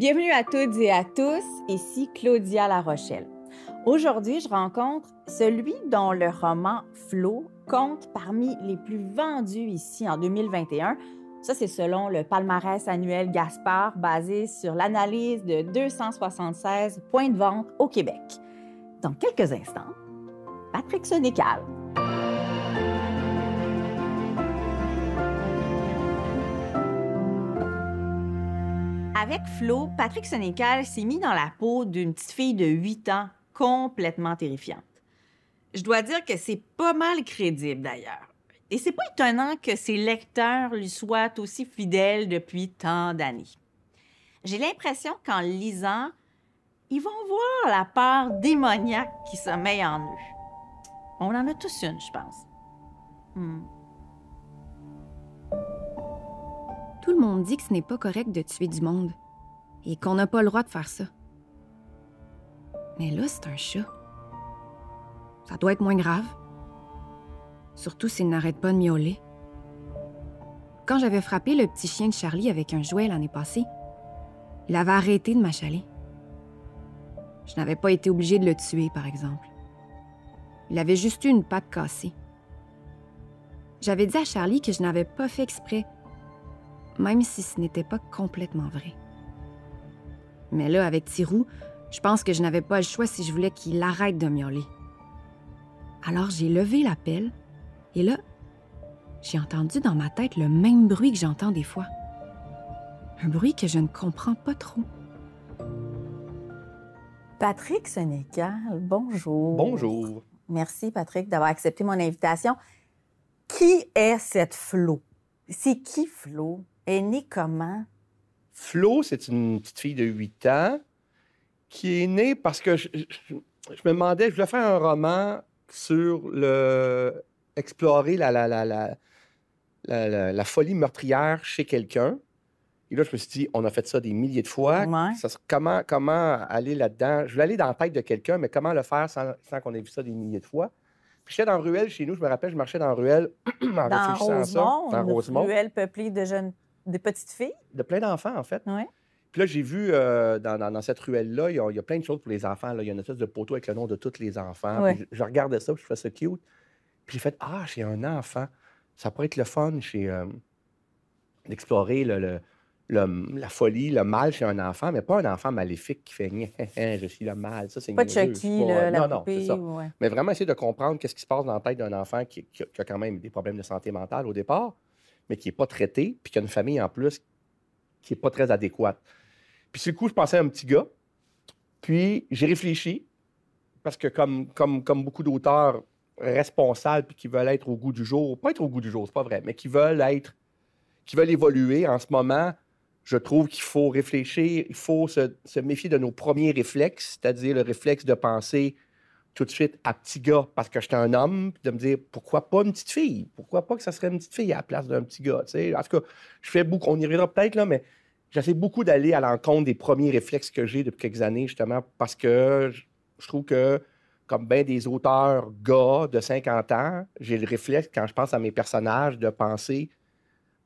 Bienvenue à toutes et à tous, ici Claudia La Rochelle. Aujourd'hui, je rencontre celui dont le roman Flo compte parmi les plus vendus ici en 2021. Ça, c'est selon le palmarès annuel Gaspard, basé sur l'analyse de 276 points de vente au Québec. Dans quelques instants, Patrick Sénécal. Avec Flo, Patrick Sénécal s'est mis dans la peau d'une petite fille de 8 ans complètement terrifiante. Je dois dire que c'est pas mal crédible d'ailleurs. Et c'est pas étonnant que ses lecteurs lui soient aussi fidèles depuis tant d'années. J'ai l'impression qu'en lisant, ils vont voir la part démoniaque qui sommeille en eux. On en a tous une, je pense. Hmm. Tout le monde dit que ce n'est pas correct de tuer du monde et qu'on n'a pas le droit de faire ça. Mais là, c'est un chat. Ça doit être moins grave. Surtout s'il n'arrête pas de miauler. Quand j'avais frappé le petit chien de Charlie avec un jouet l'année passée, il avait arrêté de m'achaler. Je n'avais pas été obligée de le tuer, par exemple. Il avait juste eu une patte cassée. J'avais dit à Charlie que je n'avais pas fait exprès, même si ce n'était pas complètement vrai. Mais là, avec Tirou, je pense que je n'avais pas le choix si je voulais qu'il arrête de miauler. Alors j'ai levé la pelle et là, j'ai entendu dans ma tête le même bruit que j'entends des fois. Un bruit que je ne comprends pas trop. Patrick Sénécal, bonjour. Bonjour. Merci, Patrick, d'avoir accepté mon invitation. Qui est cette Flo? C'est qui Flo? Est née comment? Flo, c'est une petite fille de 8 ans qui est née parce que je, me demandais, je voulais faire un roman sur le explorer la, la, la, la, folie meurtrière chez quelqu'un. Et là, je me suis dit, on a fait ça des milliers de fois. comment, comment aller là-dedans? Je voulais aller dans la tête de quelqu'un, mais comment le faire sans, qu'on ait vu ça des milliers de fois? Puis j'étais dans la ruelle chez nous, je me rappelle, je marchais dans la ruelle en dans réfléchissant Rosemont, ça. Dans Rosemont. ruelle peuplée de jeunes, de petites filles? De plein d'enfants, en fait. Puis là, j'ai vu euh, dans, cette ruelle-là, il y, a, plein de choses pour les enfants. Là. Il y a une espèce de poteau avec le nom de tous les enfants. je regardais ça, puis je trouvais ça cute. Puis j'ai fait Ah, j'ai un enfant. Ça pourrait être le fun chez euh, d'explorer le, la folie, le mal chez un enfant, mais pas un enfant maléfique qui fait je suis le mal. Ça, c'est pas Chucky, pas... la non, poupée, Mais vraiment essayer de comprendre qu'est-ce qui se passe dans la tête d'un enfant qui, a quand même des problèmes de santé mentale au départ, mais qui n'est pas traité, puis qui a une famille en plus qui n'est pas très adéquate. Puis, sur le coup, je pensais à un petit gars. Puis, j'ai réfléchi, parce que comme, comme, comme beaucoup d'auteurs responsables puis qui veulent être au goût du jour, pas être au goût du jour, c'est pas vrai, mais qui veulent être, qui veulent évoluer en ce moment, je trouve qu'il faut réfléchir, il faut se, se, méfier de nos premiers réflexes, c'est-à-dire le réflexe de penser tout de suite à petit gars parce que j'étais un homme, puis de me dire pourquoi pas une petite fille? Pourquoi pas que ça serait une petite fille à la place d'un petit gars? En tout cas, je fais beaucoup, on y reviendra peut-être, là, mais j'essaie beaucoup d'aller à l'encontre des premiers réflexes que j'ai depuis quelques années, justement, parce que je trouve que, comme bien des auteurs gars de 50 ans, j'ai le réflexe, quand je pense à mes personnages, de penser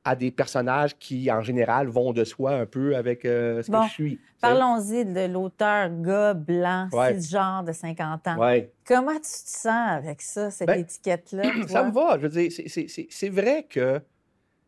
à des personnages qui, en général, vont de soi un peu avec euh, ce que je suis. Parlons-y de l'auteur gars blanc, genre de 50 ans. Comment tu te sens avec ça, cette ben, étiquette-là? Ça me va. Je veux dire, c'est vrai que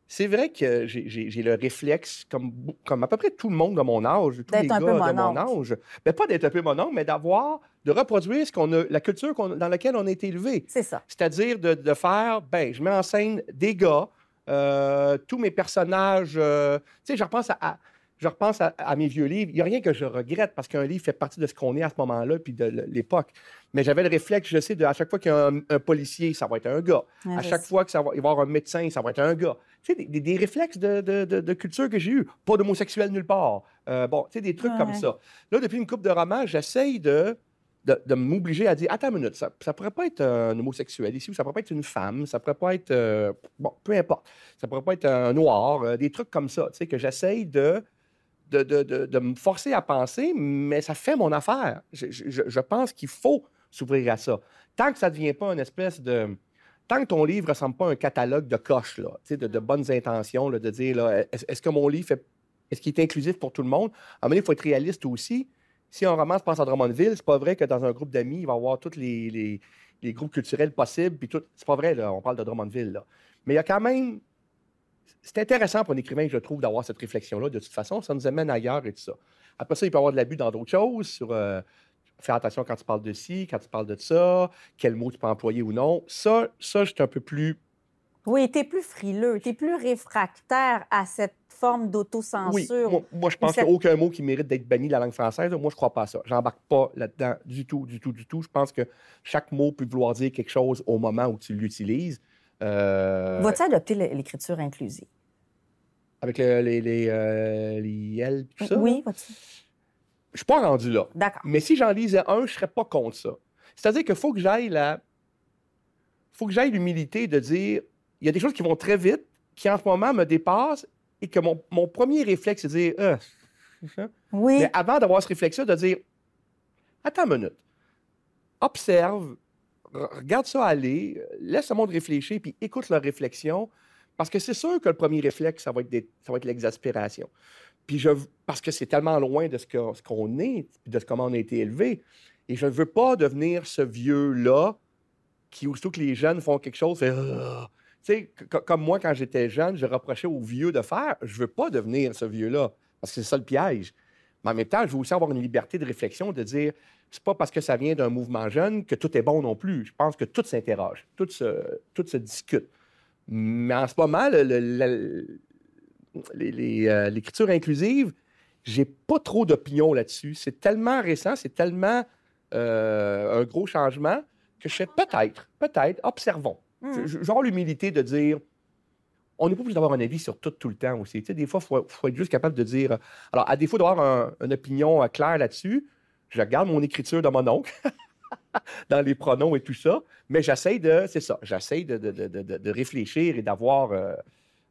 c'est vrai que j'ai le réflexe, comme, comme à peu près tout le monde de mon âge, tous les gars de mon âge, ben, pas d'être un peu mon âge, mais d'avoir, de reproduire ce qu'on a, la culture dans laquelle on a été élevé. C'est ça. C'est-à-dire de, de, faire, ben, je mets en scène des gars, euh, tous mes personnages, euh, tu sais, je repense à, je repense à, mes vieux livres. Il n'y a rien que je regrette parce qu'un livre fait partie de ce qu'on est à ce moment-là puis de l'époque. Mais j'avais le réflexe, je sais, de à chaque fois qu'il y a un, policier, ça va être un gars. à chaque fois qu'il va y avoir un médecin, ça va être un gars. Tu sais, des, réflexes de, culture que j'ai eu. Pas d'homosexuel nulle part. Euh, bon, tu sais, des trucs comme ça. Là, depuis une coupe de romans, j'essaye de de, m'obliger à dire Attends une minute, ça, ça pourrait pas être un homosexuel ici, ou ça pourrait pas être une femme, ça pourrait pas être. Euh, bon, peu importe. Ça pourrait pas être un noir, euh, des trucs comme ça, tu sais, que j'essaye de de, de, me forcer à penser, mais ça fait mon affaire. Je, pense qu'il faut s'ouvrir à ça. Tant que ça ne devient pas une espèce de. Tant que ton livre ne ressemble pas à un catalogue de coches, là, de, de bonnes intentions, de dire est-ce que mon livre fait est-ce qu'il est inclusif pour tout le monde? À un moment donné, il faut être réaliste aussi. Si un roman se passe à Drummondville, c'est pas vrai que dans un groupe d'amis, il va y avoir tous les, groupes culturels possibles. Puis tout. C'est pas vrai, là, on parle de Drummondville. Là. Mais il y a quand même. C'est intéressant pour un écrivain, je trouve, d'avoir cette réflexion-là. De toute façon, ça nous amène ailleurs et tout ça. Après ça, il peut y avoir de l'abus dans d'autres choses, sur euh, faire attention quand tu parles de ci, quand tu parles de ça, quel mot tu peux employer ou non. Ça, ça je un peu plus Oui, tu es plus frileux, tu es plus réfractaire à cette forme Oui, d'autocensure. moi, moi, je pense cette- qu'il n'y a aucun mot qui mérite d'être banni de la langue française. Moi, je crois pas à ça. J'embarque pas là-dedans du tout, du tout, du tout. Je pense que chaque mot peut vouloir dire quelque chose au moment où tu l'utilises. Euh, Vas-tu adopter l'écriture inclusive? avec le- les, les, euh, les L, tout ça. Oui, vas-tu? Je suis pas rendu là. D'accord. Mais si j'en lisais un, je serais pas contre ça. C'est-à-dire qu'il faut que j'aille la... faut que j'aille l'humilité de dire il y a des choses qui vont très vite, qui en ce moment me dépassent, et que mon, mon premier réflexe, c'est de dire ça? Oui. Mais avant d'avoir ce réflexe-là, de dire Attends une minute, observe, re- regarde ça aller, euh, laisse le monde réfléchir, puis écoute leur réflexion, parce que c'est sûr que le premier réflexe, ça va être, des- ça va être l'exaspération. Puis je, parce que c'est tellement loin de ce que- ce qu'on est, de ce comment on a été élevé. Et je ne veux pas devenir ce vieux-là qui, aussitôt que les jeunes font quelque chose, fait Ah! Sais, comme moi, quand j'étais jeune, je reprochais aux vieux de faire. Je veux pas devenir ce vieux-là, parce que c'est ça le piège. Mais en même temps, je veux aussi avoir une liberté de réflexion, de dire, c'est pas parce que ça vient d'un mouvement jeune que tout est bon non plus. Je pense que tout s'interroge, tout se, discute. Mais en ce moment, euh, l'écriture inclusive, j'ai pas trop d'opinion là-dessus. C'est tellement récent, c'est tellement euh, un gros changement que je fais peut-être, peut-être, observons. Je- Genre l'humilité de dire, on n'est pas obligé d'avoir un avis sur tout tout le temps aussi. Tu des fois, il faut, être juste capable de dire. Alors, à défaut d'avoir un- une opinion euh, claire là-dessus, je regarde mon écriture de mon oncle, dans les pronoms et tout ça, mais j'essaie de, c'est ça, j'essaie de, de- de- de- réfléchir et d'avoir euh,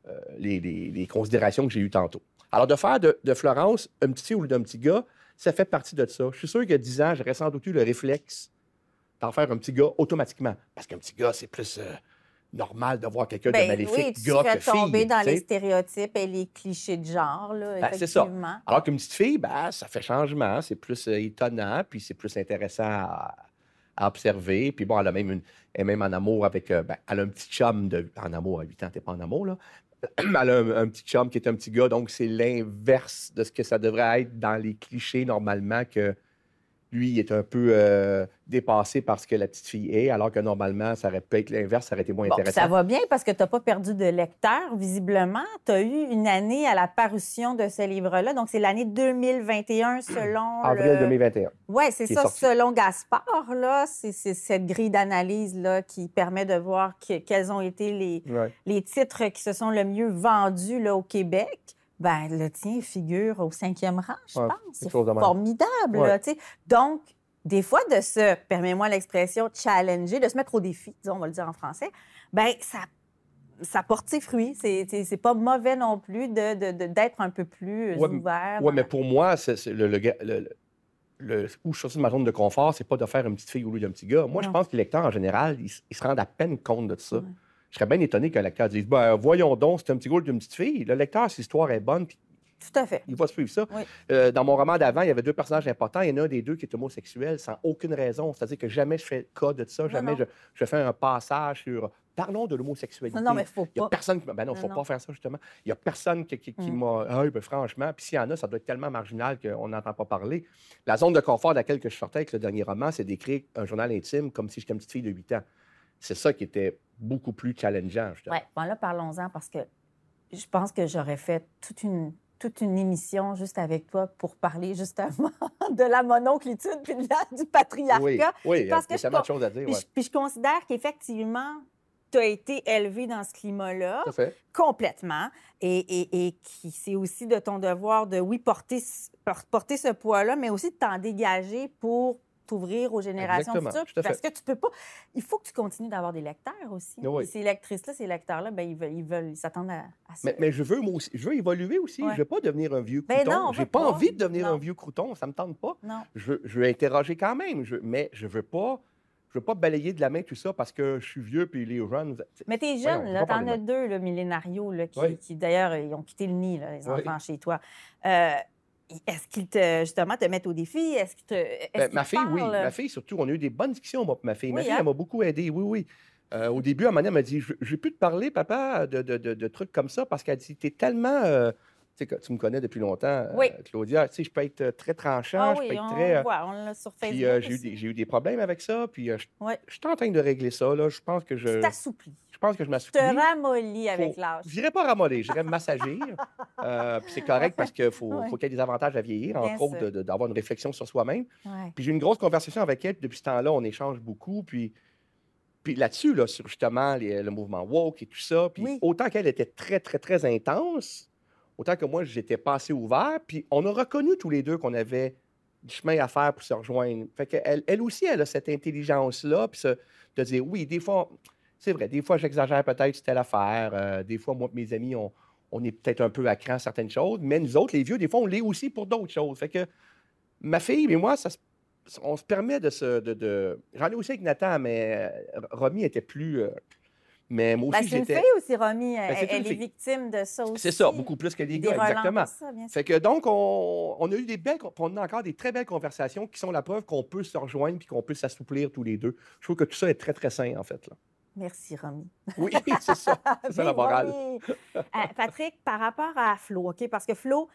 euh, les, considérations que j'ai eues tantôt. Alors, de faire de, Florence un petit ou d'un petit gars, ça fait partie de ça. Je suis sûr a 10 ans, j'aurais sans doute eu le réflexe d'en faire un petit gars automatiquement. Parce qu'un petit gars, c'est plus euh, normal de voir quelqu'un de Ben maléfique, oui, tu gars que fille. tomber dans les stéréotypes et les clichés de genre, là, Ben, c'est ça. Alors qu'une petite fille, ben, ça fait changement, c'est plus euh, étonnant, puis c'est plus intéressant à, à observer. Puis bon, elle a même, une, elle est même en amour avec. euh, ben, elle a un petit chum de, en amour à 8 ans, t'es pas en amour, là. Elle a un, un petit chum qui est un petit gars, donc c'est l'inverse de ce que ça devrait être dans les clichés normalement que lui il est un peu euh, dépassé par ce que la petite fille est, alors que normalement, ça aurait pu être l'inverse, ça aurait été moins Bon, intéressant. ça va bien parce que tu n'as pas perdu de lecteur, visiblement. Tu as eu une année à la parution de ce livre-là. Donc, c'est l'année 2021 selon. Avril le... 2021. Oui, c'est ça, selon Gaspard. là. C'est c'est cette grille d'analyse-là qui permet de voir que- quels ont été les, Ouais. les titres qui se sont le mieux vendus là, au Québec. Ben, le tien figure au cinquième rang, je Ouais, pense. C'est formidable, Ouais. là. Donc, des fois, de se, permets-moi l'expression, challenger, de se mettre au défi, disons, on va le dire en français, ben ça, ça porte ses fruits. C'est pas mauvais non plus d'être de, de- un peu plus Ouais, ouvert. Oui, mais pour moi, c'est le, le, le- où je sortis de ma zone de confort, c'est pas de faire une petite fille au lieu d'un petit gars. Moi, je pense que les lecteurs, en général, ils, ils se rendent à peine compte de ça. Je serais bien étonné qu'un lecteur dise ben, Voyons donc, c'est un petit gars ou une petite fille. Le lecteur, si l'histoire est bonne, puis Tout à fait. il va suivre ça. Oui. Euh, dans mon roman d'avant, il y avait deux personnages importants. Il y en a un des deux qui est homosexuel sans aucune raison. C'est-à-dire que jamais je fais cas de ça. Jamais non. je, je fais un passage sur Parlons de l'homosexualité. Non, non, mais faut Il n'y a pas. personne qui. Ben non, il ne faut Non, pas faire ça, justement. Il n'y a personne qui, qui- qui Mm. m'a. Ah, ben, franchement, puis s'il y en a, ça doit être tellement marginal qu'on n'entend pas parler. La zone de confort de laquelle que je sortais avec le dernier roman, c'est d'écrire un journal intime comme si j'étais une petite fille de 8 ans. C'est ça qui était beaucoup plus challengeant. Oui, bon là, parlons-en parce que je pense que j'aurais fait toute une, toute une émission juste avec toi pour parler justement de la mononclitude puis de la- du patriarcat. Oui, oui, parce que tellement de choses à dire. Puis, ouais. je, puis je considère qu'effectivement, tu as été élevé dans ce climat-là complètement et, et, et qui c'est aussi de ton devoir de, oui, porter, porter ce poids-là, mais aussi de t'en dégager pour t'ouvrir aux générations futures. Parce que tu peux pas... Il faut que tu continues d'avoir des lecteurs aussi. Oui. Et ces lectrices-là, ces lecteurs-là, ben, ils veulent, ils veulent, ils s'attendent à, à ça. Mais, mais je veux moi aussi, je veux évoluer aussi. Ouais. Je veux pas devenir un vieux Ben crouton. J'ai pas, pas. envie de devenir Non. un vieux crouton. Ça me tente pas. Non. Je veux, je veux interroger quand même. Je- mais je veux pas. Je veux pas balayer de la main tout ça parce que je suis vieux puis les jeunes. Mais t'es jeune, je là. T'en as de deux, là, millénarios, là, qui, Oui. qui, d'ailleurs, ils ont quitté le nid, là, les Oui. enfants chez toi. Euh, est-ce qu'ils te, justement, te mettent au défi? Est-ce qu'ils te. Ben, ma fille, oui. Ma fille, surtout, on a eu des bonnes discussions, moi, ma fille. Ma Oui, fille, hein? elle m'a beaucoup aidé, oui, oui. Euh, au début, à un moment donné, elle m'a dit vais plus te parler, papa, de, de- de- de trucs comme ça, parce qu'elle dit Tu es tellement. euh, tu sais, tu me connais depuis longtemps, euh, Oui. Claudia. Tu sais, je peux être très tranchant, Ah je oui, peux être on très. voit, on l'a sur Facebook. puis j'ai eu, j'ai eu des problèmes avec ça, puis je suis en train de régler ça, là. Je pense que je. Tu t'assouplis. Je pense que je Tu m'assouplis. te ramollis avec Faut- l'âge. Je pas ramoller, je dirais m'assagir. Euh, puis c'est correct parce qu'il faut, Ouais. faut qu'il y ait des avantages à vieillir, Bien entre autres d'avoir une réflexion sur soi-même. Ouais. Puis j'ai eu une grosse conversation avec elle, puis depuis ce temps-là, on échange beaucoup. Puis, puis là-dessus, là, sur justement les- le mouvement woke et tout ça, puis Oui. autant qu'elle était très, très, très intense, autant que moi, j'étais pas assez ouvert. Puis on a reconnu tous les deux qu'on avait du chemin à faire pour se rejoindre. Fait qu'elle elle aussi, elle a cette intelligence-là, puis de dire, oui, des fois, c'est vrai, des fois, j'exagère peut-être telle affaire. euh, des fois, moi et mes amis, on, on est peut-être un peu à cran certaines choses, mais nous autres, les vieux, des fois, on l'est aussi pour d'autres choses. Fait que ma fille et moi, ça on se permet de se. De, de- J'en ai aussi avec Nathan, mais euh, Romy était plus. euh, mais moi Ben, aussi, c'est une fille aussi, Romy. Elle, Ben, elle est victime de ça aussi. C'est ça, beaucoup plus que les Des gars, exactement. ça, bien sûr. Fait que donc, on, on a eu des belles, on a encore des très belles conversations qui sont la preuve qu'on peut se rejoindre puis qu'on peut s'assouplir tous les deux. Je trouve que tout ça est très, très sain, en fait. Là. Merci, Romy. Oui, c'est ça. C'est ça la Vive morale. Euh, Patrick, par rapport à Flo, OK? Parce que Flo,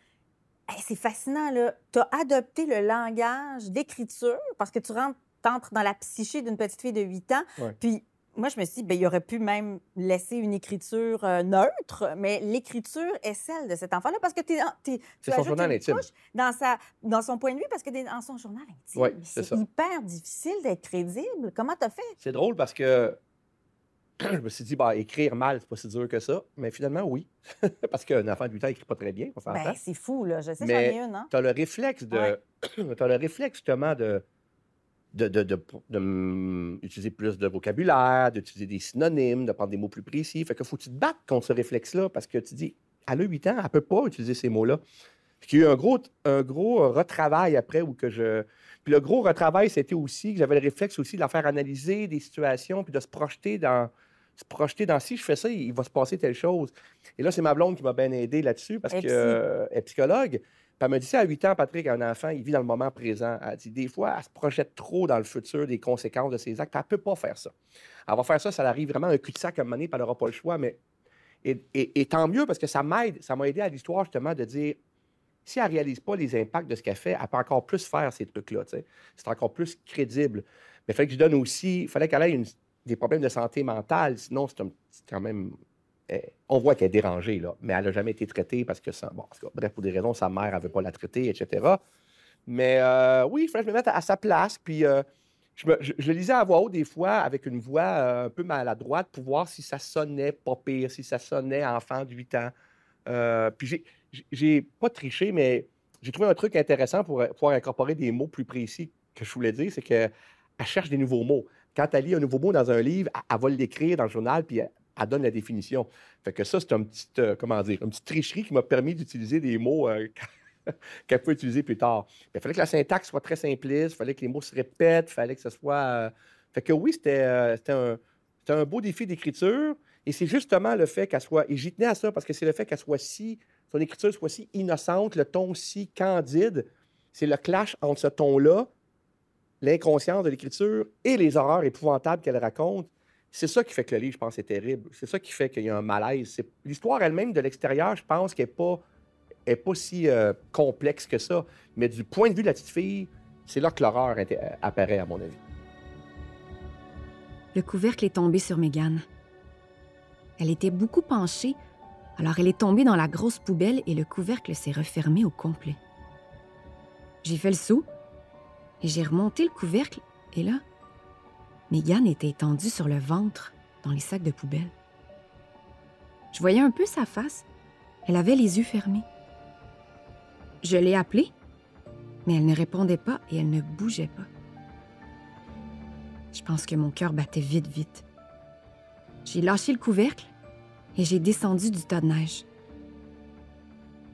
hey, c'est fascinant, là. Tu as adopté le langage d'écriture parce que tu rentres, entres dans la psyché d'une petite fille de 8 ans. Ouais. Puis, moi, je me suis dit, ben, il aurait pu même laisser une écriture euh, neutre, mais l'écriture est celle de cet enfant-là parce que tu C'est son journal intime. dans, sa, dans son point de vue parce que t'es dans son journal intime. Ouais, c'est c'est ça. hyper difficile d'être crédible. Comment t'as fait? C'est drôle parce que je me suis dit, bah, écrire mal, c'est pas si dur que ça. Mais finalement, oui. parce qu'un enfant de 8 ans écrit pas très bien. Ben, c'est fou, là. Je sais, j'en ai une, hein? tu as le réflexe de. Ouais. t'as le réflexe justement de. De, de, de, de, utiliser plus de vocabulaire, d'utiliser des synonymes, de prendre des mots plus précis. Fait que faut que tu te battes contre ce réflexe-là parce que tu dis, elle a 8 ans, elle peut pas utiliser ces mots-là. Puis il y a eu un gros, un gros retravail après où que je. Puis le gros retravail, c'était aussi que j'avais le réflexe aussi de la faire analyser des situations puis de se projeter dans. Se projeter dans si je fais ça, il va se passer telle chose. Et là, c'est ma blonde qui m'a bien aidé là-dessus parce qu'elle euh, est psychologue. Puis elle me dit, ça à 8 ans, Patrick, un enfant, il vit dans le moment présent. Elle dit, des fois, elle se projette trop dans le futur des conséquences de ses actes. Elle ne peut pas faire ça. Elle va faire ça, ça arrive vraiment un cul-de-sac à un moment donné, puis elle n'aura pas le choix. Mais... Et, et- et tant mieux, parce que ça m'aide, ça m'a aidé à l'histoire, justement, de dire, si elle ne réalise pas les impacts de ce qu'elle fait, elle peut encore plus faire ces trucs-là. C'est encore plus crédible. Mais il fallait que je donne aussi, il fallait qu'elle ait une- des problèmes de santé mentale, sinon c'est quand même eh, on voit qu'elle est dérangée, là, mais elle n'a jamais été traitée parce que, ça, bon, cas, bref, pour des raisons, sa mère ne pas la traiter, etc. Mais euh, oui, il que je me mette à, à sa place. Puis euh, je, lisais à voix haute des fois avec une voix euh, un peu maladroite pour voir si ça sonnait pas pire, si ça sonnait enfant de 8 ans. Puis j'ai- pas triché, mais j'ai trouvé un truc intéressant pour pouvoir incorporer des mots plus précis que je voulais dire, c'est qu'elle cherche des nouveaux mots. Quand elle lit un nouveau mot dans un livre, elle, va l'écrire dans le journal, puis elle, donne la définition. Fait que ça, c'est un petit, euh, comment dire, une petite tricherie qui m'a permis d'utiliser des mots euh, qu'elle peut utiliser plus tard. Il fallait que la syntaxe soit très simpliste, il fallait que les mots se répètent, il fallait que ce soit... euh, Fait que oui, c'était un, un beau défi d'écriture, et c'est justement le fait qu'elle soit... Et j'y tenais à ça, parce que c'est le fait qu'elle soit si... Son écriture soit si innocente, le ton si candide, c'est le clash entre ce ton-là, l'inconscience de l'écriture et les horreurs épouvantables qu'elle raconte. C'est ça qui fait que le livre, je pense, est terrible. C'est ça qui fait qu'il y a un malaise. L'histoire elle-même de l'extérieur, je pense qu'elle n'est pas, si euh, complexe que ça. Mais du point de vue de la petite fille, c'est là que l'horreur euh, apparaît, à mon avis. Le couvercle est tombé sur Mégane. Elle était beaucoup penchée, alors elle est tombée dans la grosse poubelle et le couvercle s'est refermé au complet. J'ai fait le saut j'ai remonté le couvercle et là, Mégane était étendue sur le ventre dans les sacs de poubelle. Je voyais un peu sa face. Elle avait les yeux fermés. Je l'ai appelée, mais elle ne répondait pas et elle ne bougeait pas. Je pense que mon cœur battait vite, vite. J'ai lâché le couvercle et j'ai descendu du tas de neige.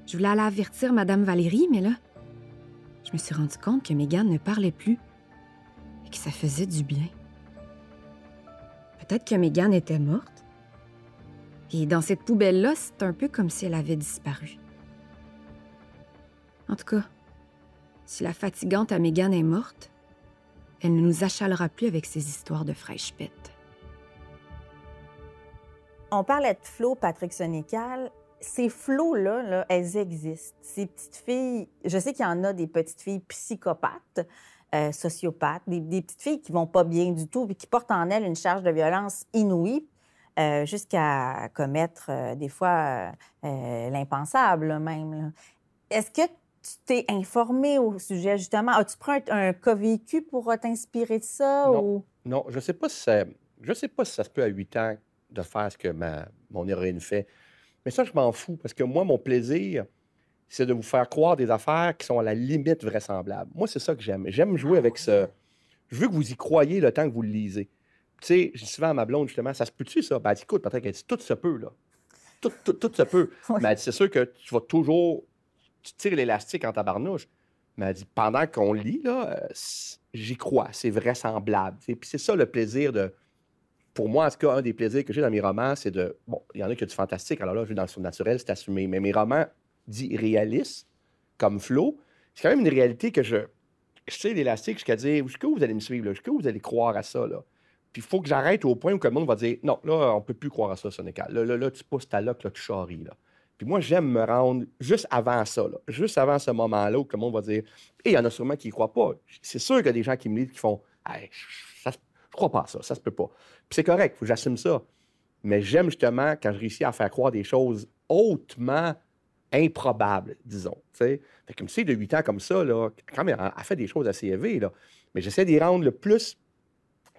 Je voulais aller avertir Madame Valérie, mais là, je me suis rendu compte que Mégane ne parlait plus et que ça faisait du bien. Peut-être que Megan était morte. Et dans cette poubelle-là, c'est un peu comme si elle avait disparu. En tout cas, si la fatigante à Megan est morte, elle ne nous achalera plus avec ses histoires de fraîche pète. On parlait de Flo, Patrick Sonical. Ces flots-là, là, elles existent. Ces petites filles, je sais qu'il y en a des petites filles psychopathes, euh, sociopathes, des, des petites filles qui vont pas bien du tout et qui portent en elles une charge de violence inouïe. euh, jusqu'à commettre euh, des fois l'impensable là, même. Est-ce que tu t'es informé au sujet justement? As-tu pris un, un cas vécu pour t'inspirer de ça? Non. Ou... Non, je ne sais pas si ça, je sais pas si ça se peut à 8 ans de faire ce que ma, mon héroïne fait. Mais ça, je m'en fous parce que moi, mon plaisir, c'est de vous faire croire des affaires qui sont à la limite vraisemblables. Moi, c'est ça que j'aime. J'aime jouer avec ce. Je veux que vous y croyez le temps que vous le lisez. Tu sais, je dis souvent à ma blonde, justement, ça se peut-tu, ça? Ben, elle dit, écoute, Patrick, elle dit, tout se peut, là. Tout, tout, tout se peut. Oui. Mais elle dit, c'est sûr que tu vas toujours. Tu tires l'élastique en tabarnouche. Mais elle dit, pendant qu'on lit, là, euh, j'y crois, c'est vraisemblable. Puis c'est ça le plaisir de. Pour moi, en tout cas, un des plaisirs que j'ai dans mes romans, c'est de. Bon, il y en a qui ont du fantastique, alors là, je vais dans le surnaturel, c'est assumé. Mais mes romans dits réalistes, comme Flo, c'est quand même une réalité que je. Je tire l'élastique jusqu'à dire jusqu'où vous allez me suivre, jusqu'où vous allez croire à ça, là? Puis il faut que j'arrête au point où le monde va dire non, là, on peut plus croire à ça, Sonécal. Là, là, là, tu pousses ta loque, là, tu charries, là. Puis moi, j'aime me rendre juste avant ça, là, juste avant ce moment-là où le monde va dire et il y en a sûrement qui ne croient pas. C'est sûr qu'il y a des gens qui me disent qui font Hey, ça se- crois pas ça, ça se peut pas. Puis c'est correct, faut que j'assume ça. Mais j'aime justement quand je réussis à faire croire des choses hautement improbables, disons. tu sais. Fait que une fille de 8 ans comme ça, là, quand même, elle fait des choses assez élevées, là. Mais j'essaie d'y rendre le plus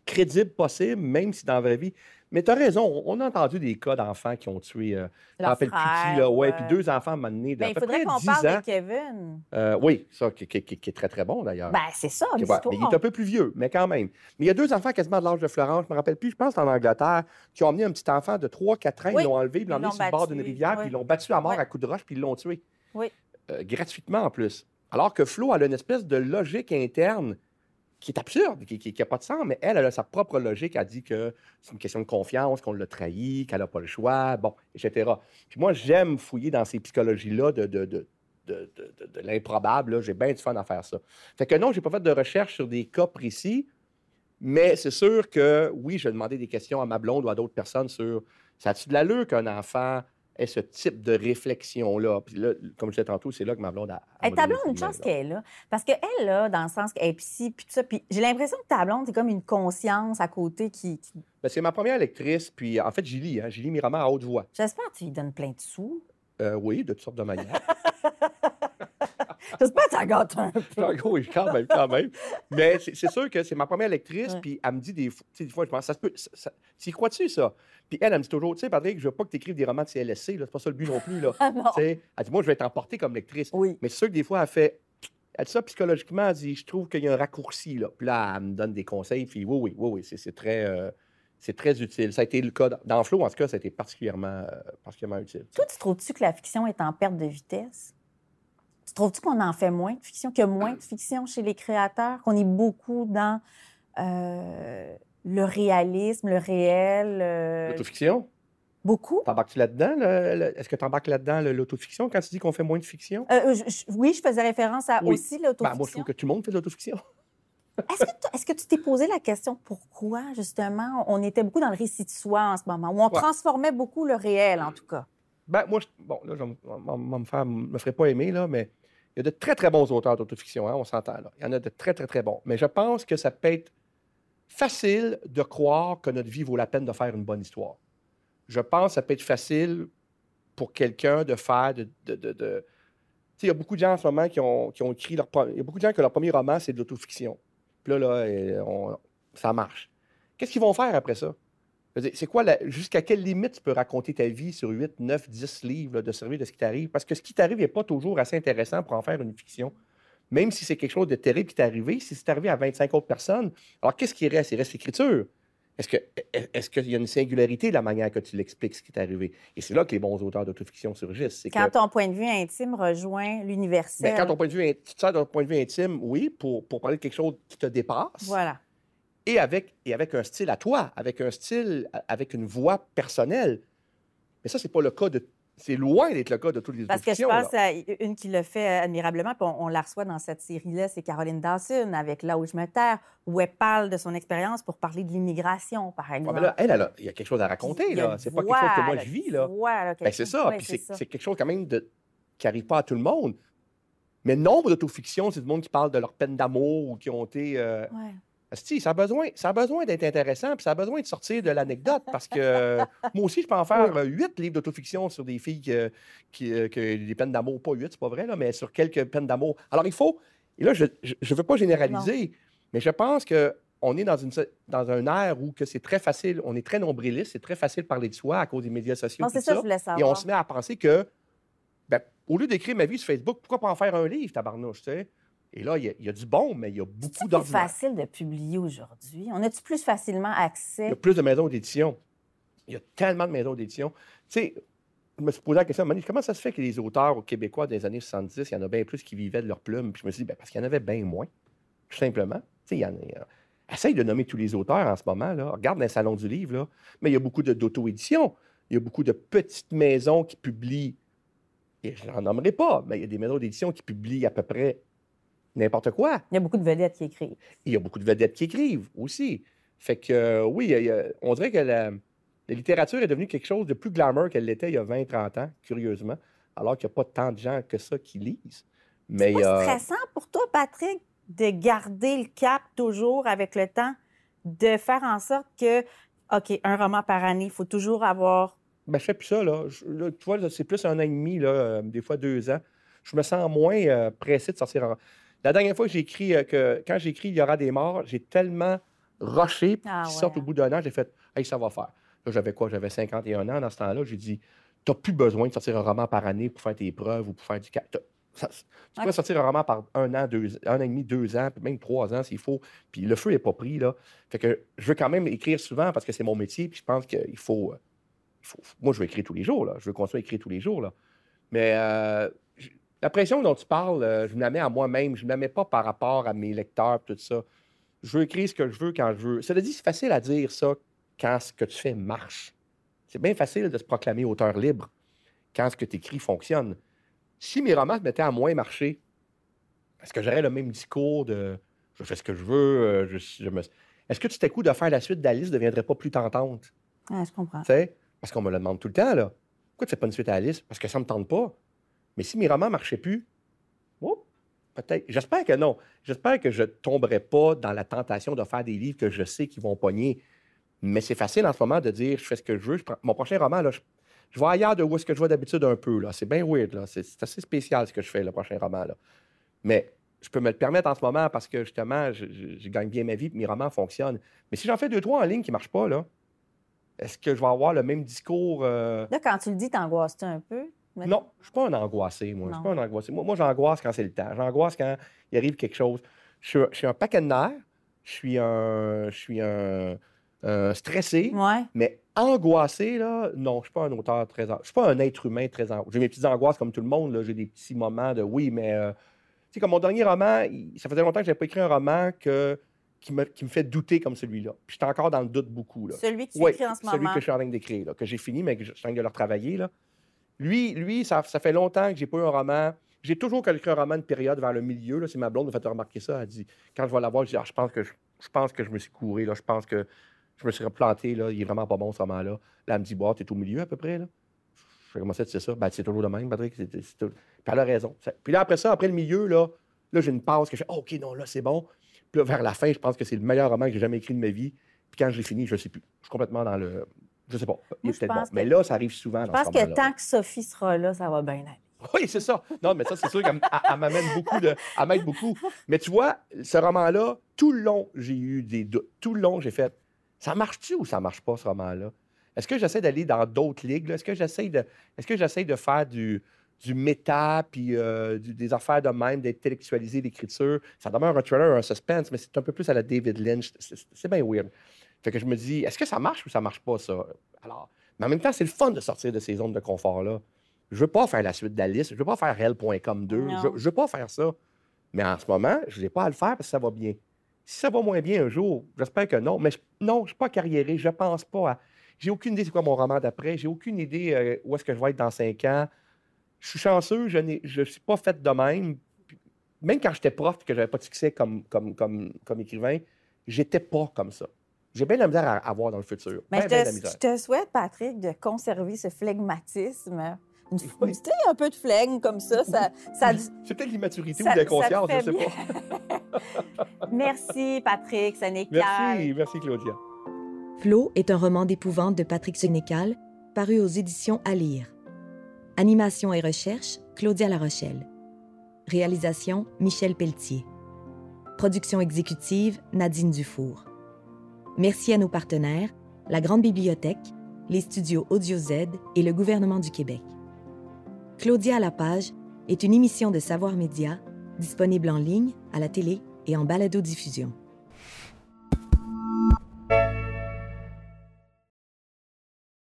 crédible possible, même si dans la vraie vie. Mais tu as raison, on, a entendu des cas d'enfants qui ont tué. Euh, rappelle Kiki, là, ouais, puis deux enfants donné, de Ben, il faudrait qu'on 10 parle ans. de Kevin. Euh, oui, ça, qui, qui- qui- qui est très, très bon d'ailleurs. Ben, c'est ça, Qui- ouais, mais il est un peu plus vieux, mais quand même. Mais il y a deux enfants quasiment de l'âge de Florence, je me rappelle plus, je pense en Angleterre, qui ont emmené un petit enfant de 3-4 ans, Oui, ils l'ont enlevé, ils l'ont emmené sur le bord d'une rivière, oui. puis ils l'ont battu à mort à coups de roche, puis ils l'ont tué. Oui. Euh, gratuitement en plus. Alors que Flo, elle a une espèce de logique interne qui est absurde, qui n'a pas de sens, mais elle, elle a sa propre logique. Elle dit que c'est une question de confiance, qu'on l'a trahi, qu'elle n'a pas le choix, bon, etc. Puis moi, j'aime fouiller dans ces psychologies-là de, l'improbable. J'ai bien du fun à faire ça. Fait que non, j'ai pas fait de recherche sur des cas précis, mais c'est sûr que oui, je vais demander des questions à ma blonde ou à d'autres personnes sur ça a-tu de l'allure qu'un enfant ait ce type de réflexion-là? Puis là, comme je disais tantôt, c'est là que ma blonde a. m'a ta blonde, une chance qu'elle est là. Parce qu'elle, là, dans le sens qu'elle est psy, puis tout ça, puis j'ai l'impression que ta blonde, c'est comme une conscience à côté qui... qui- Ben, c'est ma première lectrice, puis en fait, j'y lis, hein, j'y lis romans à haute voix. J'espère que tu lui donnes plein de sous. Euh, oui, de toutes sortes de manières. J'espère que ça gâte un peu. Gros, oui, quand même, quand même. Mais c'est sûr que c'est ma première lectrice, puis elle me dit des, fois- tu sais, des fois, je pense, ça se peut, ça, ça- tu y crois-tu, ça? Puis elle, elle me dit toujours, tu sais, Patrick, je veux pas que tu écrives des romans de CLSC, là, c'est pas ça le but non plus, là. Ah non. Elle dit, moi, je vais t'emporter comme lectrice. Oui. Mais c'est sûr que des fois, elle fait, elle dit ça psychologiquement, elle dit, je trouve qu'il y a un raccourci, là. Puis là, elle me donne des conseils, puis oui, oui, oui, oui, c'est très, euh, c'est très utile. Ça a été le cas, dans- dans Flo, en tout cas, ça a été particulièrement, euh, particulièrement utile. Toi, tu trouves-tu que la fiction est en perte de vitesse? Tu trouves-tu qu'on en fait moins de fiction, qu'il y a moins de fiction chez les créateurs, qu'on est beaucoup dans euh, le réalisme, le réel? euh, L'autofiction? beaucoup? T'embarques-tu là-dedans? Est-ce que tu embarques là-dedans l'autofiction quand tu dis qu'on fait moins de fiction? Euh, je- je- oui, je faisais référence à Oui. aussi Ben, moi, je l'autofiction. trouve que tout le monde fait de l'autofiction. Est-ce que, tu- est-ce que tu t'es posé la question pourquoi, justement, on était beaucoup dans le récit de soi en ce moment, où on Ouais. transformait beaucoup le réel, en tout cas? Ben, moi, je- bon, là, je vais me- ferait pas aimer, là, mais il y a de très, très bons auteurs d'autofiction, hein, on s'entend, là. Il y en a de très, très, très bons. Mais je pense que ça peut être facile de croire que notre vie vaut la peine de faire une bonne histoire. Je pense que ça peut être facile pour quelqu'un de faire de... il y a beaucoup de gens en ce moment qui ont, écrit leur... Il y a beaucoup de gens que leur premier roman, c'est de l'autofiction. Puis là, là, ça marche. Qu'est-ce qu'ils vont faire après ça? C'est quoi, jusqu'à quelle limite tu peux raconter ta vie sur 8, 9, 10 livres là, de servir de ce qui t'arrive? Parce que ce qui t'arrive n'est pas toujours assez intéressant pour en faire une fiction. Même si c'est quelque chose de terrible qui t'est arrivé, si c'est arrivé à 25 autres personnes, alors qu'est-ce qui reste? Il reste l'écriture. Est-ce qu'il y a une singularité de la manière que tu l'expliques ce qui t'est arrivé? Et c'est là que les bons auteurs d'autofiction surgissent. que- Quand ton point de vue intime rejoint l'universel. ben, quand ton point de vue, tu te sers de ton point de vue intime, oui, pour, pour parler de quelque chose qui te dépasse. Voilà. Et avec, et avec un style à toi, avec un style, a- avec une voix personnelle. Mais ça, c'est pas le cas de. C'est loin d'être le cas de toutes les Parce que je pense là. à une qui le fait admirablement, puis on, on la reçoit dans cette série-là, c'est Caroline Dawson avec Là où je me terre, où elle parle de son expérience pour parler de l'immigration, par Ouais, exemple. mais là, elle, elle a- il y a quelque chose à raconter, là. C'est pas quelque chose que moi je vis, là. Ben, c'est ça. ouais, Puis c'est quelque chose quand même de... qui n'arrive pas à tout le monde. Mais nombre d'autofictions, c'est du monde qui parle de leur peine d'amour ou qui ont été. euh, Ouais. Asti, ça a besoin, ça a besoin d'être intéressant, puis ça a besoin de sortir de l'anecdote, parce que euh, moi aussi, je peux en faire euh, huit livres d'autofiction sur des filles que, qui, euh, que des peines d'amour, pas huit, c'est pas vrai, là, mais sur quelques peines d'amour. Alors, il faut, et là, je ne veux pas généraliser, mais je pense que on est dans, une, dans un air où que c'est très facile, on est très nombriliste, c'est très facile de parler de soi à cause des médias sociaux. Non, c'est ça, je voulais et savoir. on se met à penser que, ben, au lieu d'écrire ma vie sur Facebook, pourquoi pas en faire un livre, tabarnouche, tu sais? Et là, il y, a- il y a du bon, mais il y a beaucoup C'est plus d'ordinaire. facile de publier aujourd'hui. On a-tu plus facilement Il y accès? a plus de maisons d'édition. Il y a tellement de maisons d'édition. Tu sais, je me suis posé la question donné, comment ça se fait que les auteurs québécois des années 70, il y en a bien plus qui vivaient de leur plume? Puis je me suis dit, ben, parce qu'il y en avait bien moins, tout simplement. Tu sais, il y en a. euh, Essaye de nommer tous les auteurs en ce moment. Là. Regarde dans le salon du livre. Là. Mais il y a beaucoup d'auto-édition. Il y a beaucoup de petites maisons qui publient, et je n'en nommerai pas, mais il y a des maisons d'édition qui publient à peu près n'importe quoi. Il y a beaucoup de vedettes qui écrivent. Il y a beaucoup de vedettes qui écrivent aussi. Fait que, euh, oui, il y a- on dirait que la, la littérature est devenue quelque chose de plus glamour qu'elle l'était il y a 20-30 ans, curieusement, alors qu'il n'y a pas tant de gens que ça qui lisent. Mais C'est a- stressant pour toi, Patrick, de garder le cap toujours avec le temps, de faire en sorte que, OK, un roman par année, il faut toujours avoir. Ben, je fais plus ça, là. Je- là, tu vois, c'est plus un an et demi, là, euh, des fois deux ans. Je me sens moins euh, pressé de sortir en... La dernière fois que j'ai écrit, euh, que quand j'ai écrit Il y aura des morts, j'ai tellement rushé pour Ah qu'ils ouais, sortent au bout d'un an, j'ai fait « Hey, ça va faire ». Là, j'avais quoi? J'avais 51 ans dans ce temps-là. J'ai dit « T'as plus besoin de sortir un roman par année pour faire tes preuves ou pour faire du... ça- tu peux sortir un roman par un an, deux, un an et demi, deux ans, puis même trois ans s'il faut. Puis le feu n'est pas pris, là. Fait que je veux quand même écrire souvent parce que c'est mon métier, puis je pense qu'il faut... euh, il faut- Moi, je veux écrire tous les jours, là. Je veux continuer à écrire tous les jours, là. Mais euh, la pression dont tu parles, euh, je me la mets à moi-même. Je ne me la mets pas par rapport à mes lecteurs, tout ça. Je veux écrire ce que je veux quand je veux. Cela dit, c'est facile à dire ça quand ce que tu fais marche. C'est bien facile de se proclamer auteur libre quand ce que tu écris fonctionne. Si mes romans se mettaient à moins marcher, est-ce que j'aurais le même discours de je fais ce que je veux, euh, je, je me... Est-ce que tout à coup de faire la suite d'Alice ne deviendrait pas plus tentante? Ah, je comprends. Tu sais, parce qu'on me le demande tout le temps, là. Pourquoi tu fais pas une suite à Alice? Parce que ça me tente pas. Mais si mes romans ne marchaient plus, oh, peut-être. J'espère que non. J'espère que je ne tomberai pas dans la tentation de faire des livres que je sais qui vont pogner. Mais c'est facile en ce moment de dire je fais ce que je veux. Mon prochain roman, là, je, je vais ailleurs de où est-ce que je vois d'habitude un peu. là. C'est bien weird. là. C'est assez spécial ce que je fais, le prochain roman. Là. Mais je peux me le permettre en ce moment parce que justement, je gagne bien ma vie et mes romans fonctionnent. Mais si j'en fais deux, trois en ligne qui ne marchent pas, là, est-ce que je vais avoir le même discours? euh, Là, quand tu le dis, t'angoisses-tu un peu? Non, je ne suis pas un angoissé, moi. Je suis Non. pas un angoissé. Moi, moi, j'angoisse quand c'est le temps. J'angoisse quand il arrive quelque chose. Je suis, je suis un paquet de nerfs. Je suis un, je suis un, un stressé. Ouais. Mais angoissé, là, non, je ne suis pas un auteur très... Je ne suis pas un être humain très angoissé. J'ai mes petites angoisses comme tout le monde. J'ai des petits moments de oui, mais... euh, tu sais, comme mon dernier roman, ça faisait longtemps que je n'avais pas écrit un roman que, qui, me, qui me fait douter comme celui-là. Puis j'étais encore dans le doute beaucoup. Là. Celui que tu écris en ce celui moment. que je suis en train d'écrire, là, que j'ai fini, mais que je suis en train de le retravailler. Là. Lui, lui ça, fait longtemps que j'ai pas eu un roman. J'ai toujours écrit un roman une période vers le milieu. C'est ma blonde qui m'a fait remarquer ça. Elle dit, quand je vais l'avoir, je dis, Ah, je, pense que je, pense que je me suis couré. Là. Je pense que je me suis replanté. Là. Il est vraiment pas bon ce roman-là. Là, elle me dit, bah, t'es au milieu à peu près. Là. Je comment ça, tu sais ça? Ben, c'est toujours le même, Patrick. Puis elle a raison. Puis là, après ça, après le milieu, là, là j'ai une pause que je fais, OK, non, là, c'est bon. Puis là, vers la fin, je pense que c'est le meilleur roman que j'ai jamais écrit de ma vie. Puis quand je l'ai fini, je ne sais plus. Je suis complètement dans le. Je sais pas. Il est je peut-être pense bon. Mais là, ça arrive souvent. Je dans pense ce que tant que Sophie sera là, ça va bien aller. Oui, c'est ça. Non, mais ça, c'est sûr qu'elle m'amène beaucoup de. Elle m'aide beaucoup. Mais tu vois, ce roman-là, tout le long, j'ai eu des doutes. Tout le long, j'ai fait ça marche-tu ou ça marche pas, ce roman-là? Est-ce que j'essaie d'aller dans d'autres ligues? Est-ce que j'essaie de. Est-ce que j'essaie de faire du, du méta, puis euh, du- des affaires de même, d'intellectualiser l'écriture? Ça demeure un thriller, un suspense, mais c'est un peu plus à la David Lynch. C'est bien weird. Fait que je me dis, est-ce que ça marche ou ça marche pas, ça? Alors, mais en même temps, c'est le fun de sortir de ces zones de confort-là. Je veux pas faire la suite d'Alice. Je veux pas faire Hell.com 2. Non. Je, je veux pas faire ça. Mais en ce moment, je n'ai pas à le faire parce que ça va bien. Si ça va moins bien un jour, j'espère que non, mais je- non, je ne suis pas carriéré, je pense pas à. J'ai aucune idée c'est quoi mon roman d'après, j'ai aucune idée euh, où est-ce que je vais être dans cinq ans. Je suis chanceux, je ne suis pas fait de même. Puis, Même quand j'étais prof et que j'avais pas de succès comme, comme, comme, comme écrivain, j'étais pas comme ça. J'ai bien de la misère à avoir dans le futur. Mais Ben, je de la te, misère. je te souhaite, Patrick, de conserver ce flegmatisme. Une, Oui. tu sais, un peu de flegme comme ça, ça, ça- C'est peut-être l'immaturité ou ça l'inconscience, te je fait sais bien. pas. Merci, Patrick Sénécal. Merci, merci Claudia. Flo est un roman d'épouvante de Patrick Sénécal, paru aux éditions À lire. Animation et recherche, Claudia Larochelle. Réalisation, Michel Pelletier. Production exécutive, Nadine Dufour. Merci à nos partenaires, la Grande Bibliothèque, les studios Audio Z et le gouvernement du Québec. Claudia à la page est une émission de Savoir Média disponible en ligne, à la télé et en balado-diffusion.